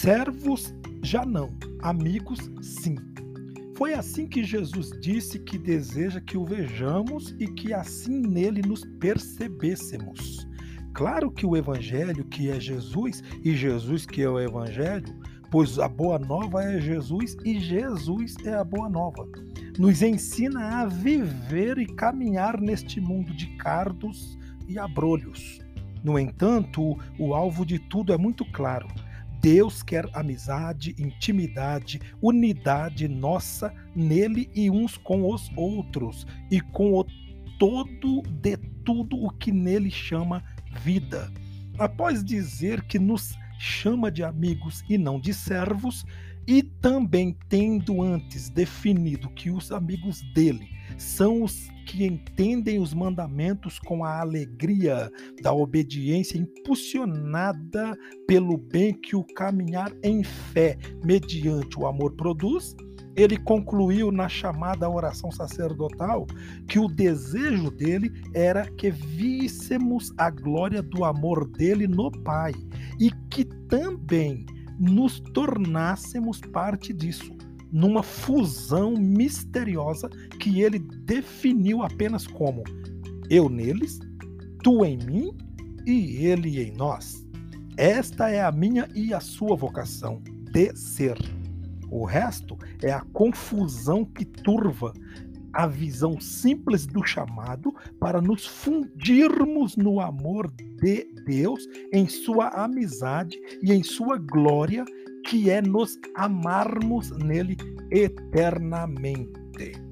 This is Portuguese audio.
Servos já não, amigos sim. Foi assim que Jesus disse que deseja que o vejamos e que assim nele nos percebêssemos. Claro que o Evangelho, que é Jesus, e Jesus, que é o Evangelho, pois a boa nova é Jesus e Jesus é a boa nova. Nos ensina a viver e caminhar neste mundo de cardos e abrolhos. No entanto, o alvo de tudo é muito claro Deus quer amizade, intimidade, unidade nossa nele e uns com os outros, e com o todo de tudo o que nele chama vida. Após dizer que nos chama de amigos e não de servos, e também tendo antes definido que os amigos dele são os que entendem os mandamentos com a alegria da obediência impulsionada pelo bem que o caminhar em fé mediante o amor produz, ele concluiu na chamada oração sacerdotal que o desejo dele era que víssemos a glória do amor dele no Pai e que também nos tornássemos parte disso numa fusão misteriosa que ele definiu apenas como eu neles, tu em mim e ele em nós. Esta é a minha e a sua vocação de ser. O resto é a confusão que turva a visão simples do chamado para nos fundirmos no amor de Deus, em sua amizade e em sua glória que é nos amarmos nele eternamente.